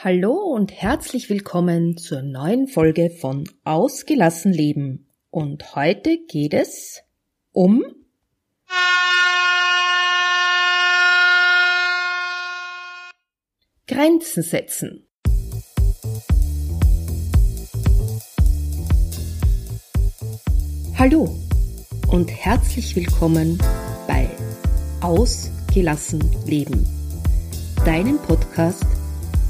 Hallo und herzlich willkommen zur neuen Folge von Ausgelassen Leben. Und heute geht es um Grenzen setzen. Hallo und herzlich willkommen bei Ausgelassen Leben, deinem Podcast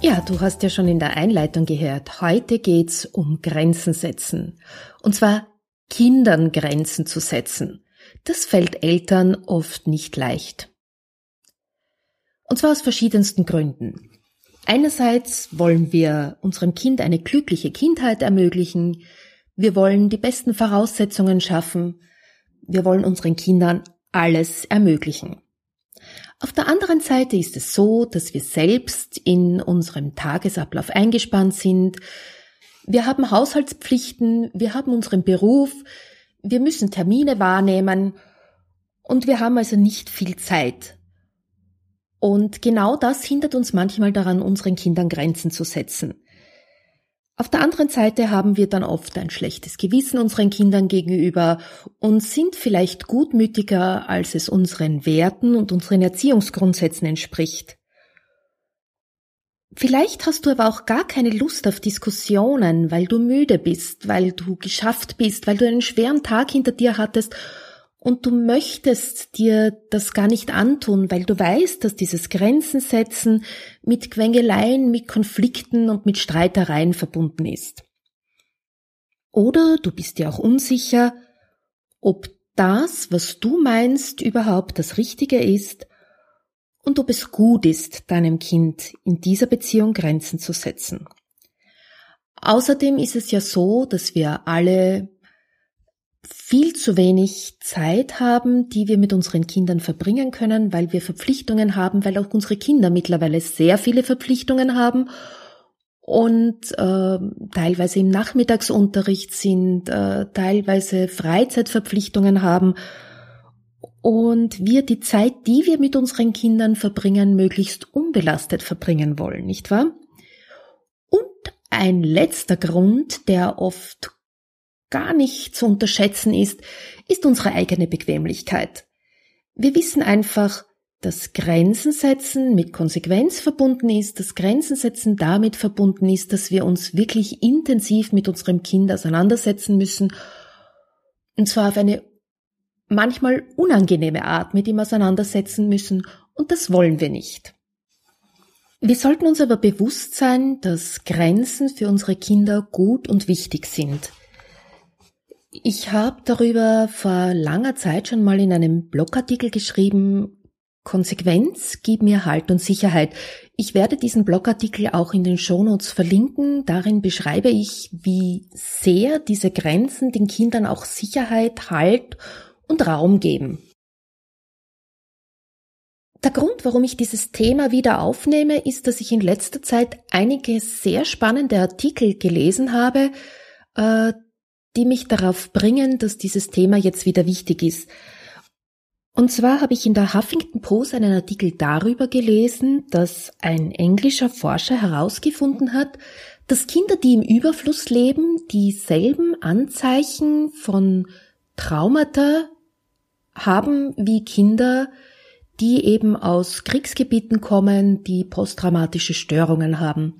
Ja, du hast ja schon in der Einleitung gehört. Heute geht's um Grenzen setzen. Und zwar Kindern Grenzen zu setzen. Das fällt Eltern oft nicht leicht. Und zwar aus verschiedensten Gründen. Einerseits wollen wir unserem Kind eine glückliche Kindheit ermöglichen. Wir wollen die besten Voraussetzungen schaffen. Wir wollen unseren Kindern alles ermöglichen. Auf der anderen Seite ist es so, dass wir selbst in unserem Tagesablauf eingespannt sind. Wir haben Haushaltspflichten, wir haben unseren Beruf, wir müssen Termine wahrnehmen und wir haben also nicht viel Zeit. Und genau das hindert uns manchmal daran, unseren Kindern Grenzen zu setzen. Auf der anderen Seite haben wir dann oft ein schlechtes Gewissen unseren Kindern gegenüber und sind vielleicht gutmütiger, als es unseren Werten und unseren Erziehungsgrundsätzen entspricht. Vielleicht hast du aber auch gar keine Lust auf Diskussionen, weil du müde bist, weil du geschafft bist, weil du einen schweren Tag hinter dir hattest und du möchtest dir das gar nicht antun, weil du weißt, dass dieses Grenzen setzen mit Quengeleien, mit Konflikten und mit Streitereien verbunden ist. Oder du bist dir auch unsicher, ob das, was du meinst, überhaupt das Richtige ist und ob es gut ist, deinem Kind in dieser Beziehung Grenzen zu setzen. Außerdem ist es ja so, dass wir alle viel zu wenig Zeit haben, die wir mit unseren Kindern verbringen können, weil wir Verpflichtungen haben, weil auch unsere Kinder mittlerweile sehr viele Verpflichtungen haben und äh, teilweise im Nachmittagsunterricht sind, äh, teilweise Freizeitverpflichtungen haben und wir die Zeit, die wir mit unseren Kindern verbringen, möglichst unbelastet verbringen wollen, nicht wahr? Und ein letzter Grund, der oft gar nicht zu unterschätzen ist, ist unsere eigene Bequemlichkeit. Wir wissen einfach, dass Grenzen setzen mit Konsequenz verbunden ist, dass Grenzen setzen damit verbunden ist, dass wir uns wirklich intensiv mit unserem Kind auseinandersetzen müssen, und zwar auf eine manchmal unangenehme Art mit ihm auseinandersetzen müssen, und das wollen wir nicht. Wir sollten uns aber bewusst sein, dass Grenzen für unsere Kinder gut und wichtig sind. Ich habe darüber vor langer Zeit schon mal in einem Blogartikel geschrieben, Konsequenz, gib mir Halt und Sicherheit. Ich werde diesen Blogartikel auch in den Shownotes verlinken. Darin beschreibe ich, wie sehr diese Grenzen den Kindern auch Sicherheit, Halt und Raum geben. Der Grund, warum ich dieses Thema wieder aufnehme, ist, dass ich in letzter Zeit einige sehr spannende Artikel gelesen habe, äh, die mich darauf bringen, dass dieses Thema jetzt wieder wichtig ist. Und zwar habe ich in der Huffington Post einen Artikel darüber gelesen, dass ein englischer Forscher herausgefunden hat, dass Kinder, die im Überfluss leben, dieselben Anzeichen von Traumata haben wie Kinder, die eben aus Kriegsgebieten kommen, die posttraumatische Störungen haben.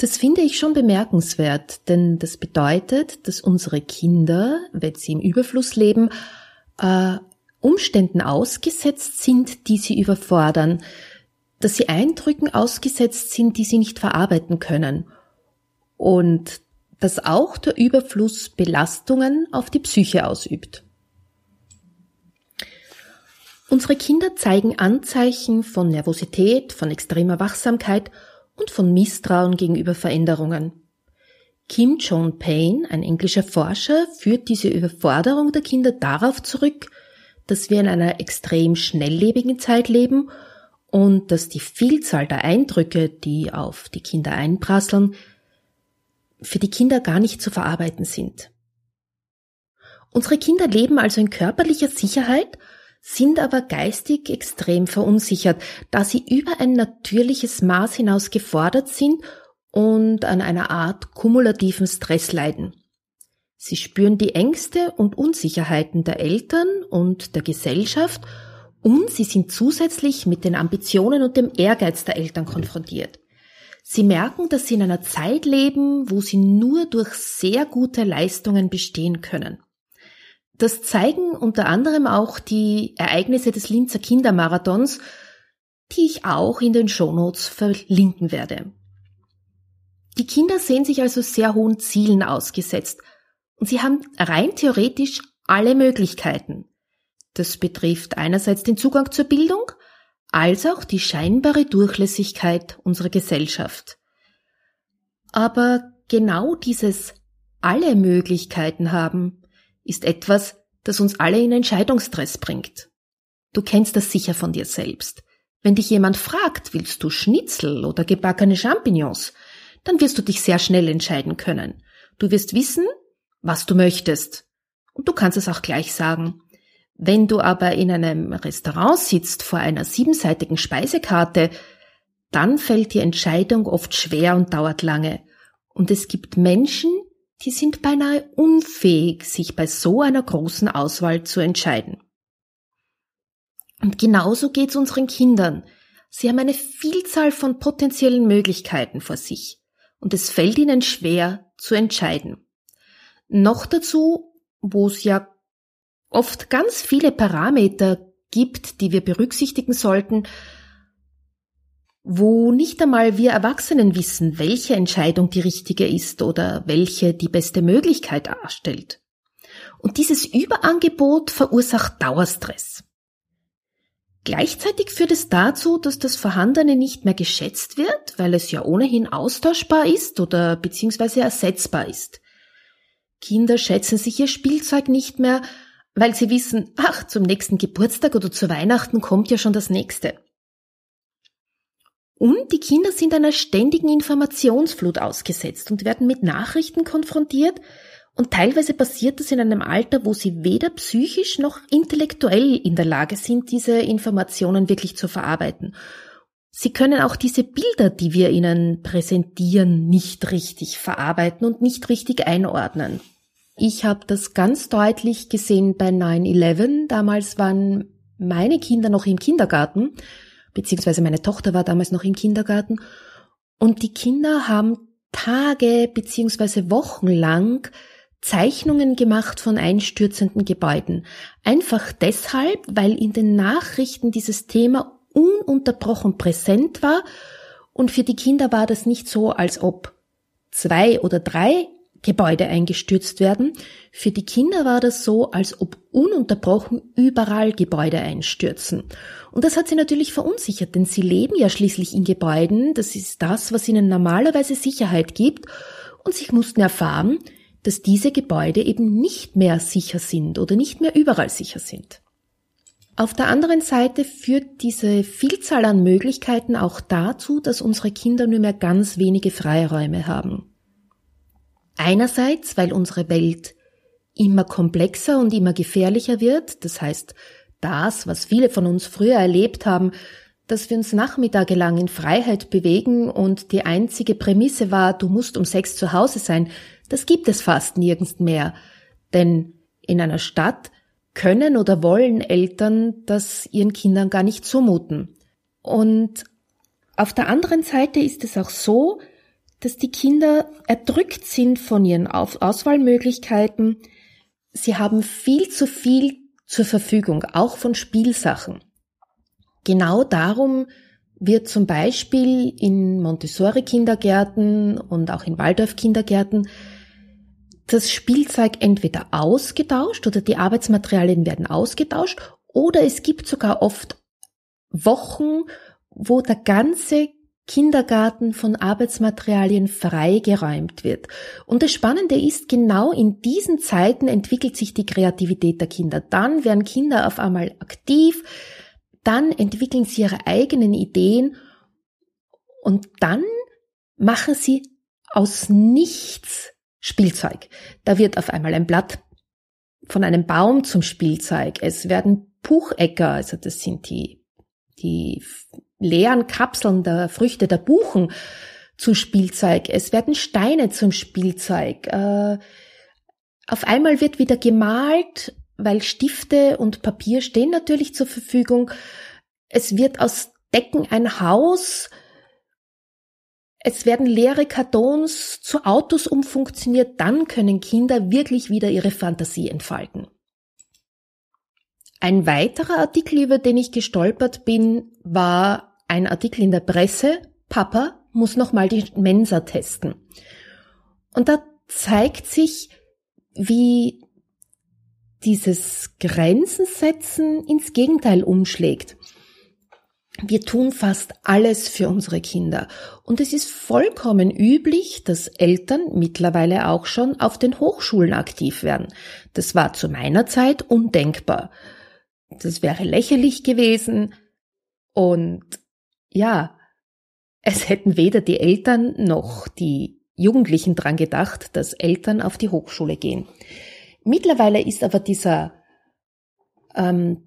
Das finde ich schon bemerkenswert, denn das bedeutet, dass unsere Kinder, wenn sie im Überfluss leben, äh, Umständen ausgesetzt sind, die sie überfordern, dass sie Eindrücken ausgesetzt sind, die sie nicht verarbeiten können und dass auch der Überfluss Belastungen auf die Psyche ausübt. Unsere Kinder zeigen Anzeichen von Nervosität, von extremer Wachsamkeit und von Misstrauen gegenüber Veränderungen. Kim John Payne, ein englischer Forscher, führt diese Überforderung der Kinder darauf zurück, dass wir in einer extrem schnelllebigen Zeit leben und dass die Vielzahl der Eindrücke, die auf die Kinder einprasseln, für die Kinder gar nicht zu verarbeiten sind. Unsere Kinder leben also in körperlicher Sicherheit, sind aber geistig extrem verunsichert, da sie über ein natürliches Maß hinaus gefordert sind und an einer Art kumulativen Stress leiden. Sie spüren die Ängste und Unsicherheiten der Eltern und der Gesellschaft und sie sind zusätzlich mit den Ambitionen und dem Ehrgeiz der Eltern konfrontiert. Sie merken, dass sie in einer Zeit leben, wo sie nur durch sehr gute Leistungen bestehen können. Das zeigen unter anderem auch die Ereignisse des Linzer Kindermarathons, die ich auch in den Shownotes verlinken werde. Die Kinder sehen sich also sehr hohen Zielen ausgesetzt und sie haben rein theoretisch alle Möglichkeiten. Das betrifft einerseits den Zugang zur Bildung, als auch die scheinbare Durchlässigkeit unserer Gesellschaft. Aber genau dieses alle Möglichkeiten haben ist etwas, das uns alle in Entscheidungsstress bringt. Du kennst das sicher von dir selbst. Wenn dich jemand fragt, willst du Schnitzel oder gebackene Champignons, dann wirst du dich sehr schnell entscheiden können. Du wirst wissen, was du möchtest. Und du kannst es auch gleich sagen. Wenn du aber in einem Restaurant sitzt vor einer siebenseitigen Speisekarte, dann fällt die Entscheidung oft schwer und dauert lange. Und es gibt Menschen, die sind beinahe unfähig, sich bei so einer großen Auswahl zu entscheiden. Und genauso geht's unseren Kindern. Sie haben eine Vielzahl von potenziellen Möglichkeiten vor sich und es fällt ihnen schwer zu entscheiden. Noch dazu, wo es ja oft ganz viele Parameter gibt, die wir berücksichtigen sollten, wo nicht einmal wir Erwachsenen wissen, welche Entscheidung die richtige ist oder welche die beste Möglichkeit darstellt. Und dieses Überangebot verursacht Dauerstress. Gleichzeitig führt es dazu, dass das Vorhandene nicht mehr geschätzt wird, weil es ja ohnehin austauschbar ist oder beziehungsweise ersetzbar ist. Kinder schätzen sich ihr Spielzeug nicht mehr, weil sie wissen, ach, zum nächsten Geburtstag oder zu Weihnachten kommt ja schon das nächste. Und die Kinder sind einer ständigen Informationsflut ausgesetzt und werden mit Nachrichten konfrontiert, und teilweise passiert das in einem Alter, wo sie weder psychisch noch intellektuell in der Lage sind, diese Informationen wirklich zu verarbeiten. Sie können auch diese Bilder, die wir ihnen präsentieren, nicht richtig verarbeiten und nicht richtig einordnen. Ich habe das ganz deutlich gesehen bei 9-11. Damals waren meine Kinder noch im Kindergarten, beziehungsweise meine Tochter war damals noch im Kindergarten. Und die Kinder haben Tage beziehungsweise Wochen lang Zeichnungen gemacht von einstürzenden Gebäuden. Einfach deshalb, weil in den Nachrichten dieses Thema ununterbrochen präsent war und für die Kinder war das nicht so, als ob zwei oder drei Gebäude eingestürzt werden. Für die Kinder war das so, als ob ununterbrochen überall Gebäude einstürzen. Und das hat sie natürlich verunsichert, denn sie leben ja schließlich in Gebäuden, das ist das, was ihnen normalerweise Sicherheit gibt, und sie mussten erfahren, dass diese Gebäude eben nicht mehr sicher sind oder nicht mehr überall sicher sind. Auf der anderen Seite führt diese Vielzahl an Möglichkeiten auch dazu, dass unsere Kinder nur mehr ganz wenige Freiräume haben. Einerseits, weil unsere Welt immer komplexer und immer gefährlicher wird, das heißt, das, was viele von uns früher erlebt haben, dass wir uns nachmittagelang in Freiheit bewegen und die einzige Prämisse war, du musst um sechs zu Hause sein, das gibt es fast nirgends mehr. Denn in einer Stadt können oder wollen Eltern das ihren Kindern gar nicht zumuten. Und auf der anderen Seite ist es auch so, dass die Kinder erdrückt sind von ihren Auswahlmöglichkeiten. Sie haben viel zu viel zur Verfügung, auch von Spielsachen. Genau darum wird zum Beispiel in Montessori-Kindergärten und auch in Waldorf-Kindergärten das Spielzeug entweder ausgetauscht oder die Arbeitsmaterialien werden ausgetauscht Oder es gibt sogar oft Wochen, wo der ganze Kindergarten von Arbeitsmaterialien freigeräumt wird. Und das Spannende ist, genau in diesen Zeiten entwickelt sich die Kreativität der Kinder. Dann werden Kinder auf einmal aktiv, dann entwickeln sie ihre eigenen Ideen und dann machen sie aus nichts Spielzeug. Da wird auf einmal ein Blatt von einem Baum zum Spielzeug. Es werden Puchecker, also das sind die, die leeren Kapseln der Früchte der Buchen zu Spielzeug. Es werden Steine zum Spielzeug. Äh, auf einmal wird wieder gemalt, weil Stifte und Papier stehen natürlich zur Verfügung. Es wird aus Decken ein Haus. Es werden leere Kartons zu Autos umfunktioniert. Dann können Kinder wirklich wieder ihre Fantasie entfalten. Ein weiterer Artikel, über den ich gestolpert bin, war ein Artikel in der Presse, Papa muss nochmal die Mensa testen. Und da zeigt sich, wie dieses Grenzen setzen ins Gegenteil umschlägt. Wir tun fast alles für unsere Kinder. Und es ist vollkommen üblich, dass Eltern mittlerweile auch schon auf den Hochschulen aktiv werden. Das war zu meiner Zeit undenkbar. Das wäre lächerlich gewesen. Und ja, es hätten weder die Eltern noch die Jugendlichen dran gedacht, dass Eltern auf die Hochschule gehen. Mittlerweile ist aber dieser ähm,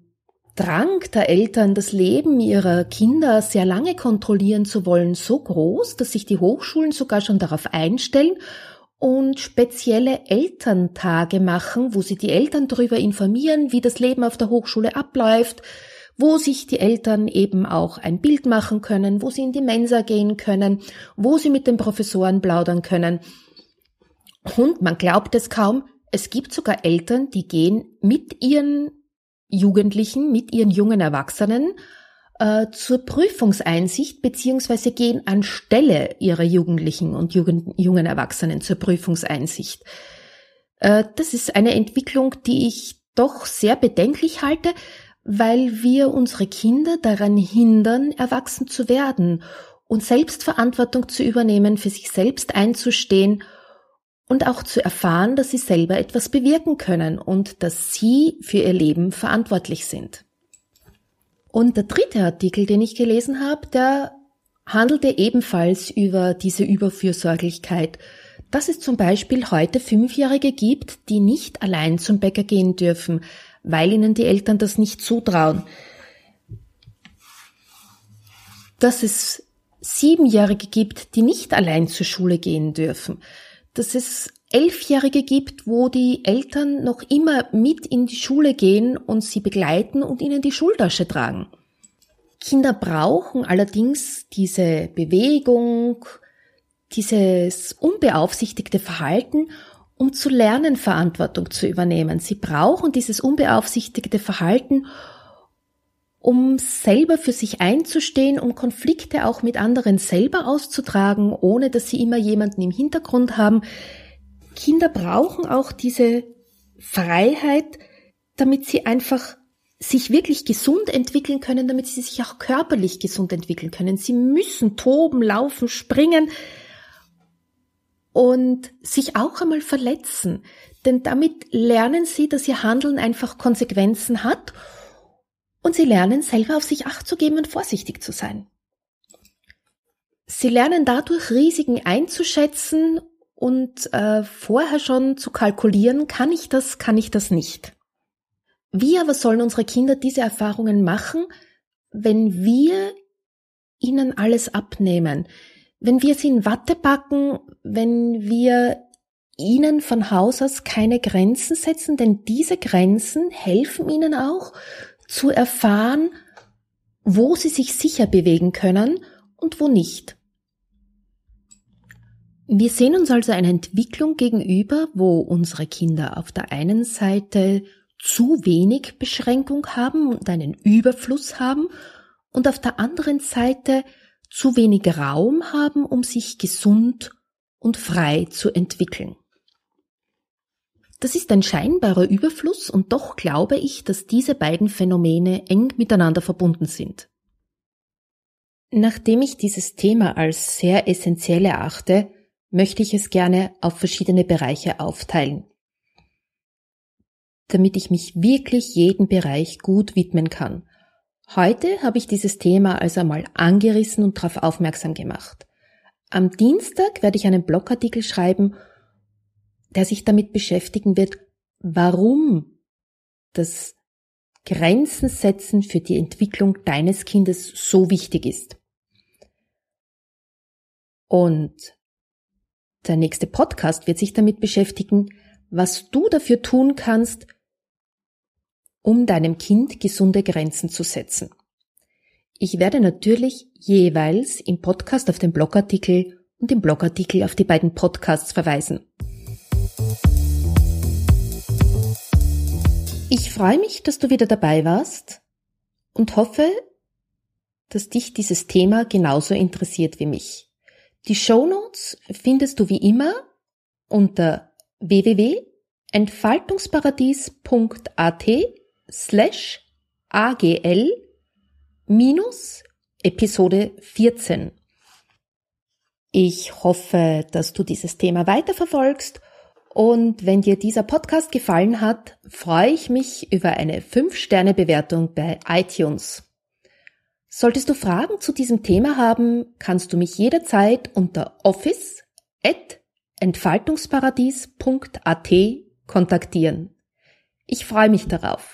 Drang der Eltern, das Leben ihrer Kinder sehr lange kontrollieren zu wollen, so groß, dass sich die Hochschulen sogar schon darauf einstellen und spezielle Elterntage machen, wo sie die Eltern darüber informieren, wie das Leben auf der Hochschule abläuft, wo sich die Eltern eben auch ein Bild machen können, wo sie in die Mensa gehen können, wo sie mit den Professoren plaudern können. Und man glaubt es kaum, es gibt sogar Eltern, die gehen mit ihren Jugendlichen, mit ihren jungen Erwachsenen äh, zur Prüfungseinsicht beziehungsweise gehen anstelle ihrer Jugendlichen und Jugend, jungen Erwachsenen zur Prüfungseinsicht. Äh, das ist eine Entwicklung, die ich doch sehr bedenklich halte, weil wir unsere Kinder daran hindern, erwachsen zu werden und Selbstverantwortung zu übernehmen, für sich selbst einzustehen und auch zu erfahren, dass sie selber etwas bewirken können und dass sie für ihr Leben verantwortlich sind. Und der dritte Artikel, den ich gelesen habe, der handelte ebenfalls über diese Überfürsorglichkeit, dass es zum Beispiel heute Fünfjährige gibt, die nicht allein zum Bäcker gehen dürfen, weil ihnen die Eltern das nicht zutrauen. Dass es Siebenjährige gibt, die nicht allein zur Schule gehen dürfen. Dass es Elfjährige gibt, wo die Eltern noch immer mit in die Schule gehen und sie begleiten und ihnen die Schultasche tragen. Kinder brauchen allerdings diese Bewegung, dieses unbeaufsichtigte Verhalten, um zu lernen, Verantwortung zu übernehmen. Sie brauchen dieses unbeaufsichtigte Verhalten, um selber für sich einzustehen, um Konflikte auch mit anderen selber auszutragen, ohne dass sie immer jemanden im Hintergrund haben. Kinder brauchen auch diese Freiheit, damit sie einfach sich wirklich gesund entwickeln können, damit sie sich auch körperlich gesund entwickeln können. Sie müssen toben, laufen, springen, und sich auch einmal verletzen. Denn damit lernen sie, dass ihr Handeln einfach Konsequenzen hat und sie lernen selber auf sich acht zu geben und vorsichtig zu sein. Sie lernen dadurch Risiken einzuschätzen und äh, vorher schon zu kalkulieren, kann ich das, kann ich das nicht. Wie aber sollen unsere Kinder diese Erfahrungen machen, wenn wir ihnen alles abnehmen? Wenn wir sie in Watte packen, wenn wir ihnen von Haus aus keine Grenzen setzen, denn diese Grenzen helfen ihnen auch zu erfahren, wo sie sich sicher bewegen können und wo nicht. Wir sehen uns also eine Entwicklung gegenüber, wo unsere Kinder auf der einen Seite zu wenig Beschränkung haben und einen Überfluss haben und auf der anderen Seite zu wenig Raum haben, um sich gesund und frei zu entwickeln. Das ist ein scheinbarer Überfluss und doch glaube ich, dass diese beiden Phänomene eng miteinander verbunden sind. Nachdem ich dieses Thema als sehr essentiell erachte, möchte ich es gerne auf verschiedene Bereiche aufteilen, damit ich mich wirklich jedem Bereich gut widmen kann. Heute habe ich dieses Thema also einmal angerissen und darauf aufmerksam gemacht. Am Dienstag werde ich einen Blogartikel schreiben, der sich damit beschäftigen wird, warum das Grenzen setzen für die Entwicklung deines Kindes so wichtig ist. Und der nächste Podcast wird sich damit beschäftigen, was du dafür tun kannst, um deinem Kind gesunde Grenzen zu setzen. Ich werde natürlich jeweils im Podcast auf den Blogartikel und im Blogartikel auf die beiden Podcasts verweisen. Ich freue mich, dass du wieder dabei warst und hoffe, dass dich dieses Thema genauso interessiert wie mich. Die Shownotes findest du wie immer unter www.entfaltungsparadies.at slash agl minus Episode 14. Ich hoffe, dass du dieses Thema weiterverfolgst und wenn dir dieser Podcast gefallen hat, freue ich mich über eine 5-Sterne-Bewertung bei iTunes. Solltest du Fragen zu diesem Thema haben, kannst du mich jederzeit unter office@entfaltungsparadies.at kontaktieren. Ich freue mich darauf.